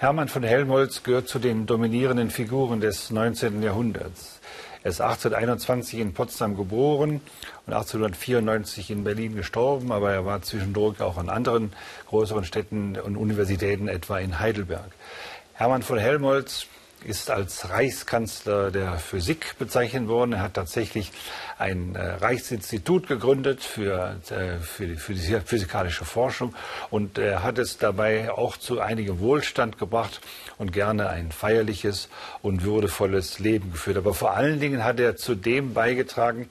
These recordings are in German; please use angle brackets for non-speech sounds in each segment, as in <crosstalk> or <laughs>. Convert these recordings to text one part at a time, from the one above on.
Hermann von Helmholtz gehört zu den dominierenden Figuren des 19. Jahrhunderts. Er ist 1821 in Potsdam geboren und 1894 in Berlin gestorben, aber er war zwischendurch auch an anderen größeren Städten und Universitäten, etwa in Heidelberg. Hermann von Helmholtz ist als Reichskanzler der Physik bezeichnet worden. Er hat tatsächlich ein äh, Reichsinstitut gegründet für, äh, für, die, physikalische Forschung und er hat es dabei auch zu einigem Wohlstand gebracht und gerne ein feierliches und würdevolles Leben geführt. Aber vor allen Dingen hat er zu dem beigetragen,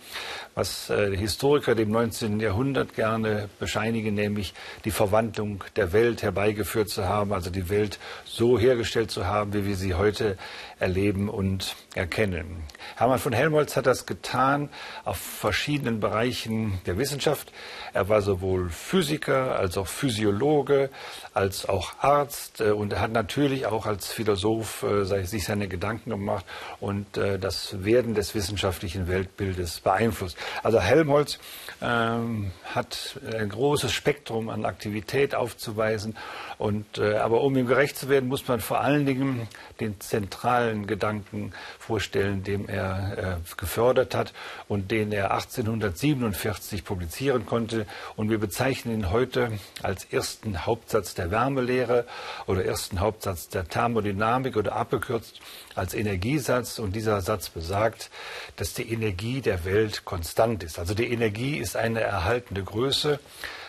was äh, Historiker dem 19. Jahrhundert gerne bescheinigen, nämlich die Verwandlung der Welt herbeigeführt zu haben, also die Welt so hergestellt zu haben, wie wir sie heute erleben und erkennen. Hermann von Helmholtz hat das getan auf verschiedenen Bereichen der Wissenschaft. Er war sowohl Physiker als auch Physiologe, als auch Arzt äh, und er hat natürlich auch als Philosoph äh, sich seine Gedanken gemacht und äh, das Werden des wissenschaftlichen Weltbildes beeinflusst. Also Helmholtz ähm, hat ein großes Spektrum an Aktivität aufzuweisen und aber um ihm gerecht zu werden, muss man vor allen Dingen den zentralen Gedanken vorstellen, dem er gefördert hat und den er 1847 publizieren konnte. Und wir bezeichnen ihn heute als ersten Hauptsatz der Wärmelehre oder ersten Hauptsatz der Thermodynamik oder abgekürzt als Energiesatz. Und dieser Satz besagt, dass die Energie der Welt konstant ist. Also die Energie ist eine erhaltende Größe.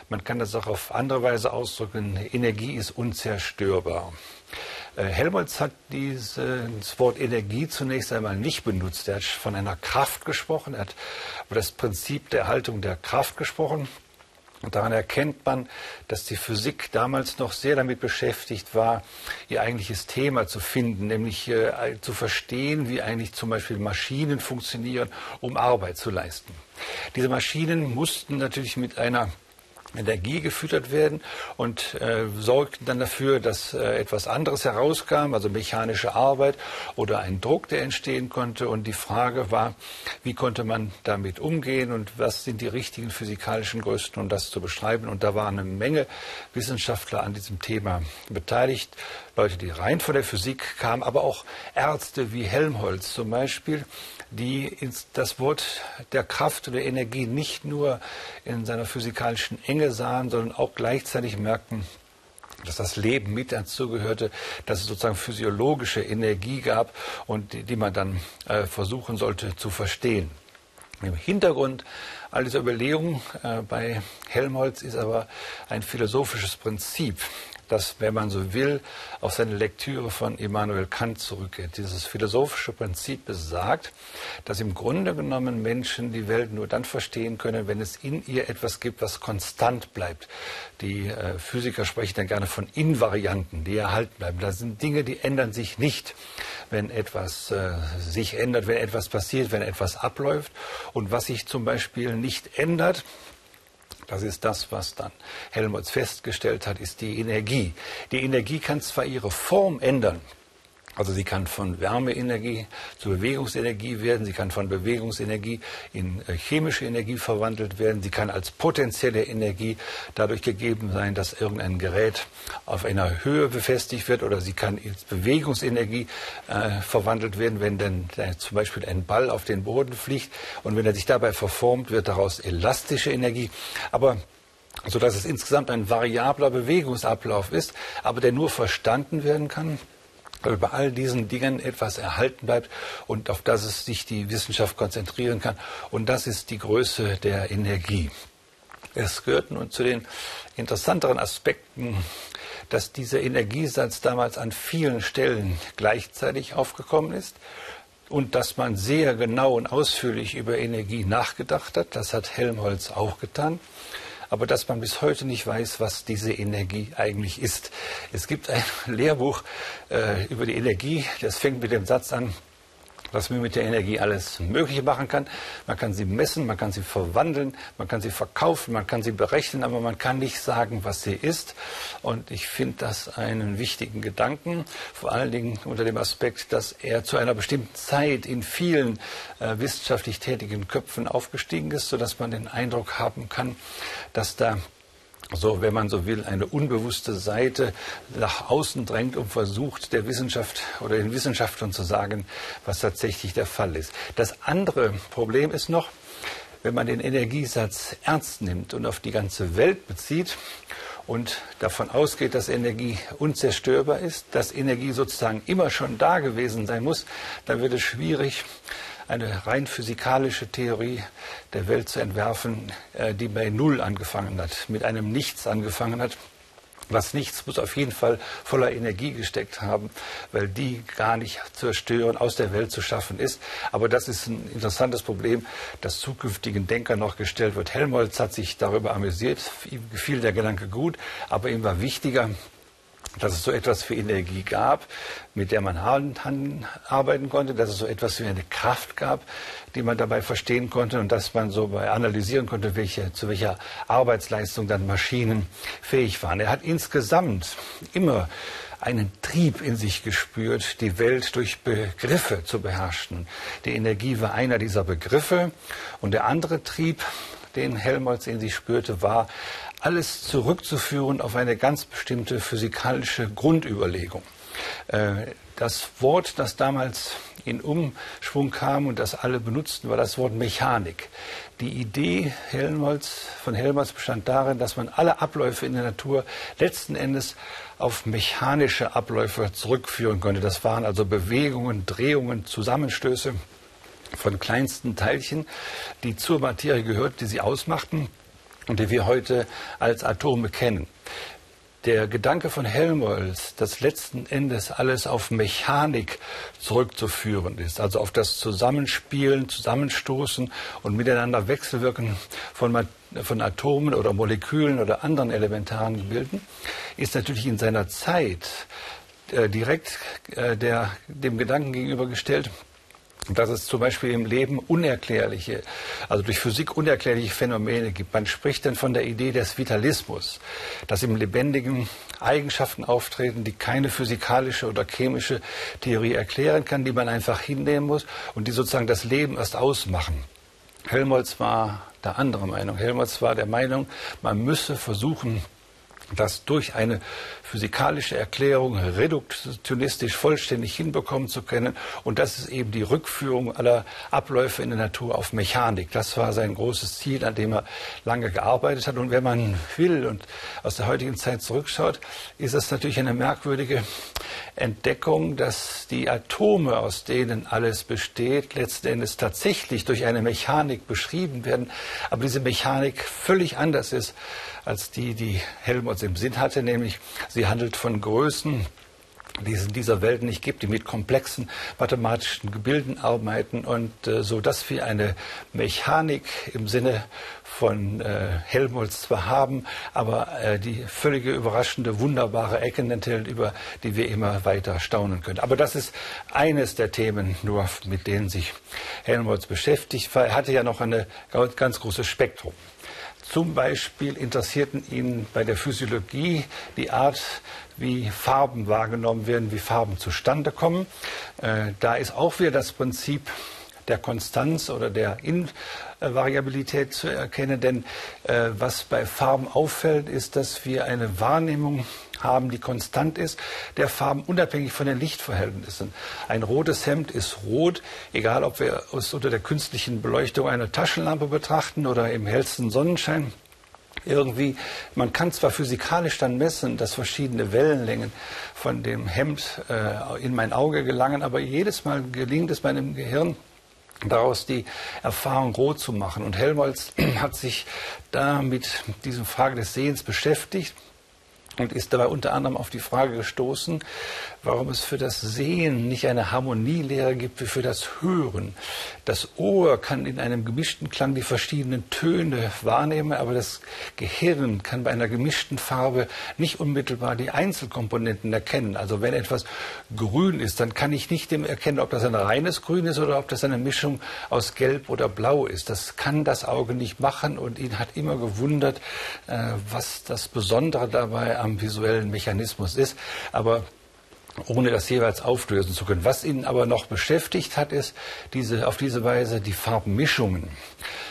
Man kann das auch auf andere Weise ausdrücken. Energie ist unzerstörbar. Äh, Helmholtz hat dieses Wort Energie zunächst einmal nicht benutzt. Er hat von einer Kraft gesprochen, er hat über das Prinzip der Erhaltung der Kraft gesprochen. Und daran erkennt man, dass die Physik damals noch sehr damit beschäftigt war, ihr eigentliches Thema zu finden, nämlich äh, zu verstehen, wie eigentlich zum Beispiel Maschinen funktionieren, um Arbeit zu leisten. Diese Maschinen mussten natürlich mit einer Energie gefüttert werden und äh, sorgten dann dafür, dass äh, etwas anderes herauskam, also mechanische Arbeit oder ein Druck, der entstehen konnte. Und die Frage war, wie konnte man damit umgehen und was sind die richtigen physikalischen Größen, um das zu beschreiben. Und da waren eine Menge Wissenschaftler an diesem Thema beteiligt. Leute, die rein von der Physik kamen, aber auch Ärzte wie Helmholtz zum Beispiel, die das Wort der Kraft oder Energie nicht nur in seiner physikalischen Enge sahen, sondern auch gleichzeitig merkten, dass das Leben mit dazugehörte, dass es sozusagen physiologische Energie gab und die, die man dann äh, versuchen sollte zu verstehen. Im Hintergrund all dieser Überlegungen äh, bei Helmholtz ist aber ein philosophisches Prinzip, das, wenn man so will, auf seine Lektüre von Immanuel Kant zurückgeht. Dieses philosophische Prinzip besagt, dass im Grunde genommen Menschen die Welt nur dann verstehen können, wenn es in ihr etwas gibt, was konstant bleibt. Die äh, Physiker sprechen dann gerne von Invarianten, die erhalten bleiben. Das sind Dinge, die ändern sich nicht, wenn etwas äh, sich ändert, wenn etwas passiert, wenn etwas abläuft. Und was sich zum Beispiel nicht ändert, das ist das, was dann Helmholtz festgestellt hat, ist die Energie. Die Energie kann zwar ihre Form ändern, also sie kann von Wärmeenergie zu Bewegungsenergie werden, sie kann von Bewegungsenergie in äh, chemische Energie verwandelt werden, sie kann als potenzielle Energie dadurch gegeben sein, dass irgendein Gerät auf einer Höhe befestigt wird oder sie kann als Bewegungsenergie äh, verwandelt werden, wenn dann äh, zum Beispiel ein Ball auf den Boden fliegt und wenn er sich dabei verformt, wird daraus elastische Energie. Aber so dass es insgesamt ein variabler Bewegungsablauf ist, aber der nur verstanden werden kann, bei all diesen Dingen etwas erhalten bleibt und auf das es sich die Wissenschaft konzentrieren kann. Und das ist die Größe der Energie. Es gehört nun zu den interessanteren Aspekten, dass dieser Energiesatz damals an vielen Stellen gleichzeitig aufgekommen ist und dass man sehr genau und ausführlich über Energie nachgedacht hat. Das hat Helmholtz auch getan aber dass man bis heute nicht weiß, was diese Energie eigentlich ist. Es gibt ein <laughs> Lehrbuch äh, über die Energie, das fängt mit dem Satz an, was man mit der Energie alles Mögliche machen kann. Man kann sie messen, man kann sie verwandeln, man kann sie verkaufen, man kann sie berechnen, aber man kann nicht sagen, was sie ist. Und ich finde das einen wichtigen Gedanken, vor allen Dingen unter dem Aspekt, dass er zu einer bestimmten Zeit in vielen äh, wissenschaftlich tätigen Köpfen aufgestiegen ist, sodass man den Eindruck haben kann, dass da so, wenn man so will, eine unbewusste Seite nach außen drängt und versucht, der Wissenschaft oder den Wissenschaftlern zu sagen, was tatsächlich der Fall ist. Das andere Problem ist noch, wenn man den Energiesatz ernst nimmt und auf die ganze Welt bezieht und davon ausgeht, dass Energie unzerstörbar ist, dass Energie sozusagen immer schon da gewesen sein muss, dann wird es schwierig, eine rein physikalische Theorie der Welt zu entwerfen, äh, die bei Null angefangen hat, mit einem Nichts angefangen hat. Was nichts muss auf jeden Fall voller Energie gesteckt haben, weil die gar nicht zerstören, aus der Welt zu schaffen ist. Aber das ist ein interessantes Problem, das zukünftigen Denkern noch gestellt wird. Helmholtz hat sich darüber amüsiert, ihm gefiel der Gedanke gut, aber ihm war wichtiger, dass es so etwas wie Energie gab, mit der man arbeiten konnte, dass es so etwas wie eine Kraft gab, die man dabei verstehen konnte und dass man so analysieren konnte, welche, zu welcher Arbeitsleistung dann Maschinen fähig waren. Er hat insgesamt immer einen Trieb in sich gespürt, die Welt durch Begriffe zu beherrschen. Die Energie war einer dieser Begriffe und der andere Trieb, den Helmholtz in sich spürte, war alles zurückzuführen auf eine ganz bestimmte physikalische Grundüberlegung. Äh, das Wort, das damals in Umschwung kam und das alle benutzten, war das Wort Mechanik. Die Idee Helmholtz, von Helmholtz bestand darin, dass man alle Abläufe in der Natur letzten Endes auf mechanische Abläufe zurückführen konnte. Das waren also Bewegungen, Drehungen, Zusammenstöße von kleinsten Teilchen, die zur Materie gehörten, die sie ausmachten und die wir heute als Atome kennen. Der Gedanke von Helmholtz, dass letzten Endes alles auf Mechanik zurückzuführen ist, also auf das Zusammenspielen, Zusammenstoßen und miteinander Wechselwirken von, von Atomen oder Molekülen oder anderen elementaren Gebilden, ist natürlich in seiner Zeit äh, direkt äh, der, dem Gedanken gegenübergestellt, dass es zum Beispiel im Leben unerklärliche, also durch Physik unerklärliche Phänomene gibt. Man spricht dann von der Idee des Vitalismus, dass im Lebendigen Eigenschaften auftreten, die keine physikalische oder chemische Theorie erklären kann, die man einfach hinnehmen muss und die sozusagen das Leben erst ausmachen. Helmholtz war der andere Meinung. Helmholtz war der Meinung, man müsse versuchen, das durch eine physikalische Erklärung reduktionistisch vollständig hinbekommen zu können. Und das ist eben die Rückführung aller Abläufe in der Natur auf Mechanik. Das war sein großes Ziel, an dem er lange gearbeitet hat. Und wenn man will und aus der heutigen Zeit zurückschaut, ist es natürlich eine merkwürdige Entdeckung, dass die Atome, aus denen alles besteht, letzten Endes tatsächlich durch eine Mechanik beschrieben werden, aber diese Mechanik völlig anders ist als die, die Helmholtz im Sinn hatte, nämlich sie handelt von Größen, die es in dieser Welt nicht gibt, die mit komplexen mathematischen Gebilden arbeiten und äh, so dass wir eine Mechanik im Sinne von äh, Helmholtz zwar haben, aber äh, die völlige überraschende, wunderbare Ecken enthält, über die wir immer weiter staunen können. Aber das ist eines der Themen nur, mit denen sich Helmholtz beschäftigt. Er hatte ja noch ein ganz großes Spektrum. Zum Beispiel interessierten ihn bei der Physiologie die Art, wie Farben wahrgenommen werden, wie Farben zustande kommen. Äh, da ist auch wieder das Prinzip der Konstanz oder der Invariabilität zu erkennen. Denn äh, was bei Farben auffällt, ist, dass wir eine Wahrnehmung haben, die konstant ist, der Farben unabhängig von den Lichtverhältnissen. Ein rotes Hemd ist rot, egal ob wir es unter der künstlichen Beleuchtung einer Taschenlampe betrachten oder im hellsten Sonnenschein. Irgendwie, man kann zwar physikalisch dann messen, dass verschiedene Wellenlängen von dem Hemd äh, in mein Auge gelangen, aber jedes Mal gelingt es meinem Gehirn, daraus die Erfahrung rot zu machen. Und Helmholtz <clears throat> hat sich da mit diesem Frage des Sehens beschäftigt und ist dabei unter anderem auf die Frage gestoßen, warum es für das Sehen nicht eine Harmonielehre gibt wie für das Hören. Das Ohr kann in einem gemischten Klang die verschiedenen Töne wahrnehmen, aber das Gehirn kann bei einer gemischten Farbe nicht unmittelbar die Einzelkomponenten erkennen. Also wenn etwas grün ist, dann kann ich nicht erkennen, ob das ein reines Grün ist oder ob das eine Mischung aus Gelb oder Blau ist. Das kann das Auge nicht machen und ihn hat immer gewundert, äh, was das Besondere dabei am visuellen Mechanismus ist. Aber ohne das jeweils auflösen zu können. Was ihn aber noch beschäftigt hat, ist diese, auf diese Weise die Farbmischungen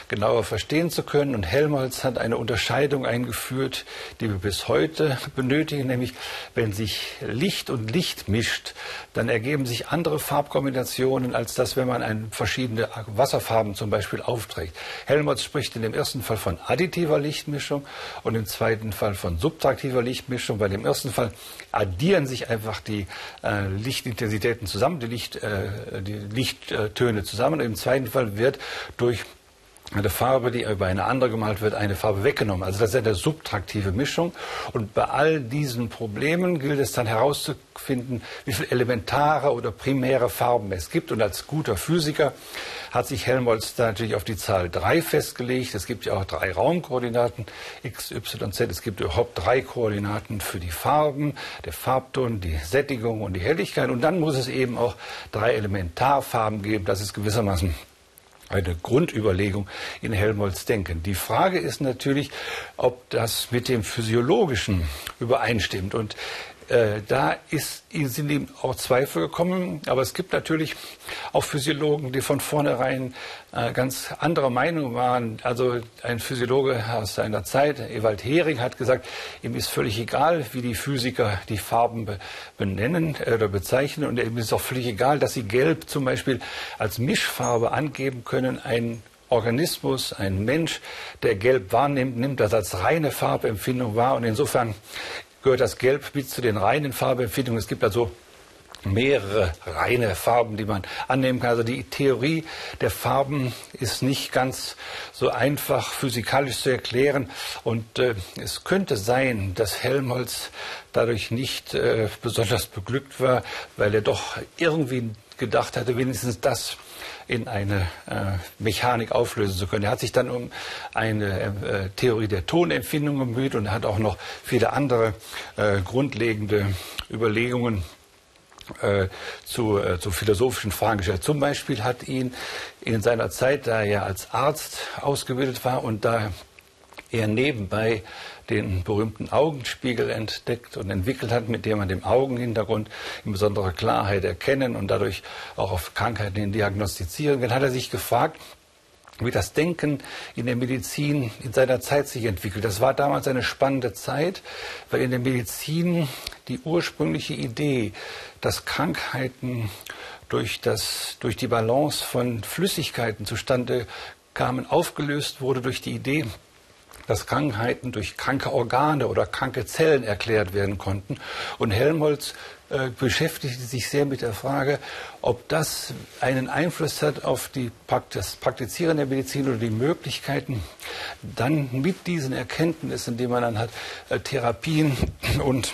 genauer verstehen zu können. Und Helmholtz hat eine Unterscheidung eingeführt, die wir bis heute benötigen, nämlich wenn sich Licht und Licht mischt, dann ergeben sich andere Farbkombinationen, als das, wenn man ein, verschiedene Wasserfarben zum Beispiel aufträgt. Helmholtz spricht in dem ersten Fall von additiver Lichtmischung und im zweiten Fall von subtraktiver Lichtmischung. Bei dem ersten Fall addieren sich einfach die äh, Lichtintensitäten zusammen, die, Licht, äh, die Lichttöne zusammen. Und Im zweiten Fall wird durch eine Farbe, die über eine andere gemalt wird, eine Farbe weggenommen. Also das ist eine subtraktive Mischung. Und bei all diesen Problemen gilt es dann herauszufinden, wie viele elementare oder primäre Farben es gibt. Und als guter Physiker hat sich Helmholtz da natürlich auf die Zahl 3 festgelegt. Es gibt ja auch drei Raumkoordinaten, x, y, z. Es gibt überhaupt drei Koordinaten für die Farben, der Farbton, die Sättigung und die Helligkeit. Und dann muss es eben auch drei Elementarfarben geben. Das ist gewissermaßen eine Grundüberlegung in Helmholtz Denken. Die Frage ist natürlich, ob das mit dem Physiologischen übereinstimmt. Und äh, da ist, sind ihm auch Zweifel gekommen. Aber es gibt natürlich auch Physiologen, die von vornherein äh, ganz anderer Meinung waren. Also ein Physiologe aus seiner Zeit, Ewald Hering, hat gesagt, ihm ist völlig egal, wie die Physiker die Farben be benennen äh, oder bezeichnen. Und ihm ist auch völlig egal, dass sie Gelb zum Beispiel als Mischfarbe angeben können. Ein Organismus, ein Mensch, der Gelb wahrnimmt, nimmt das als reine Farbempfindung wahr. Und insofern gehört das Gelb mit zu den reinen Farbempfindungen. Es gibt also mehrere reine Farben, die man annehmen kann. Also die Theorie der Farben ist nicht ganz so einfach physikalisch zu erklären. Und äh, es könnte sein, dass Helmholtz dadurch nicht äh, besonders beglückt war, weil er doch irgendwie gedacht hatte, wenigstens das in eine äh, Mechanik auflösen zu können. Er hat sich dann um eine äh, Theorie der Tonempfindung bemüht und hat auch noch viele andere äh, grundlegende Überlegungen äh, zu, äh, zu philosophischen Fragen gestellt. Zum Beispiel hat ihn in seiner Zeit, da er als Arzt ausgebildet war und da er nebenbei den berühmten Augenspiegel entdeckt und entwickelt hat, mit dem man den Augenhintergrund in besonderer Klarheit erkennen und dadurch auch auf Krankheiten diagnostizieren kann, hat er sich gefragt, wie das Denken in der Medizin in seiner Zeit sich entwickelt. Das war damals eine spannende Zeit, weil in der Medizin die ursprüngliche Idee, dass Krankheiten durch, das, durch die Balance von Flüssigkeiten zustande kamen, aufgelöst wurde durch die Idee, dass Krankheiten durch kranke Organe oder kranke Zellen erklärt werden konnten. Und Helmholtz äh, beschäftigte sich sehr mit der Frage, ob das einen Einfluss hat auf die, das Praktizieren der Medizin oder die Möglichkeiten, dann mit diesen Erkenntnissen, die man dann hat, äh, Therapien und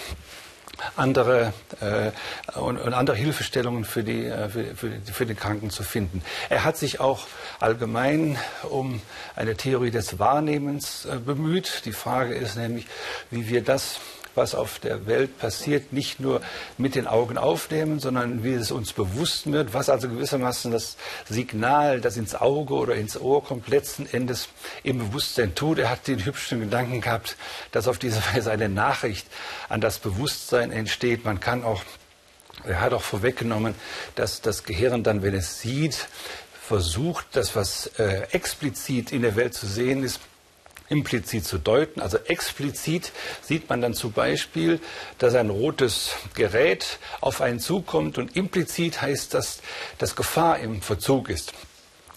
andere äh, und, und, andere Hilfestellungen für die, äh, für, für, für, den Kranken zu finden. Er hat sich auch allgemein um eine Theorie des Wahrnehmens äh, bemüht. Die Frage ist nämlich, wie wir das was auf der Welt passiert, nicht nur mit den Augen aufnehmen, sondern wie es uns bewusst wird, was also gewissermaßen das Signal, das ins Auge oder ins Ohr kommt, letzten Endes im Bewusstsein tut. Er hat den hübschen Gedanken gehabt, dass auf diese <laughs> Weise eine Nachricht an das Bewusstsein entsteht. Man kann auch, er hat auch vorweggenommen, dass das Gehirn dann, wenn es sieht, versucht, das, was äh, explizit in der Welt zu sehen ist, implizit zu deuten. Also explizit sieht man dann zum Beispiel, dass ein rotes Gerät auf einen zukommt und implizit heißt das, dass Gefahr im Verzug ist.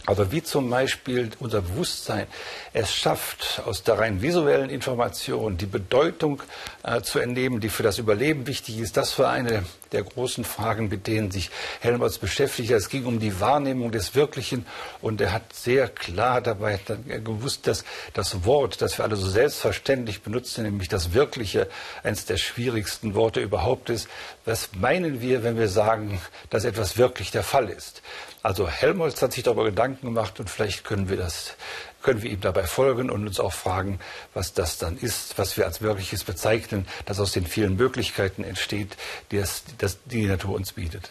Also wie zum Beispiel unser Bewusstsein es schafft, aus der rein visuellen Information die Bedeutung äh, zu entnehmen, die für das Überleben wichtig ist. Das war eine der großen Fragen, mit denen sich Helmholtz beschäftigt. Es ging um die Wahrnehmung des Wirklichen und er hat sehr klar dabei gewusst, dass das Wort, das wir alle so selbstverständlich benutzen, nämlich das Wirkliche, eines der schwierigsten Worte überhaupt ist. Was meinen wir, wenn wir sagen, dass etwas wirklich der Fall ist? Also Helmholtz hat sich darüber Gedanken gemacht und vielleicht können wir das können wir ihm dabei folgen und uns auch fragen, was das dann ist, was wir als Wirkliches bezeichnen, das aus den vielen Möglichkeiten entsteht, die, es, das, die die Natur uns bietet.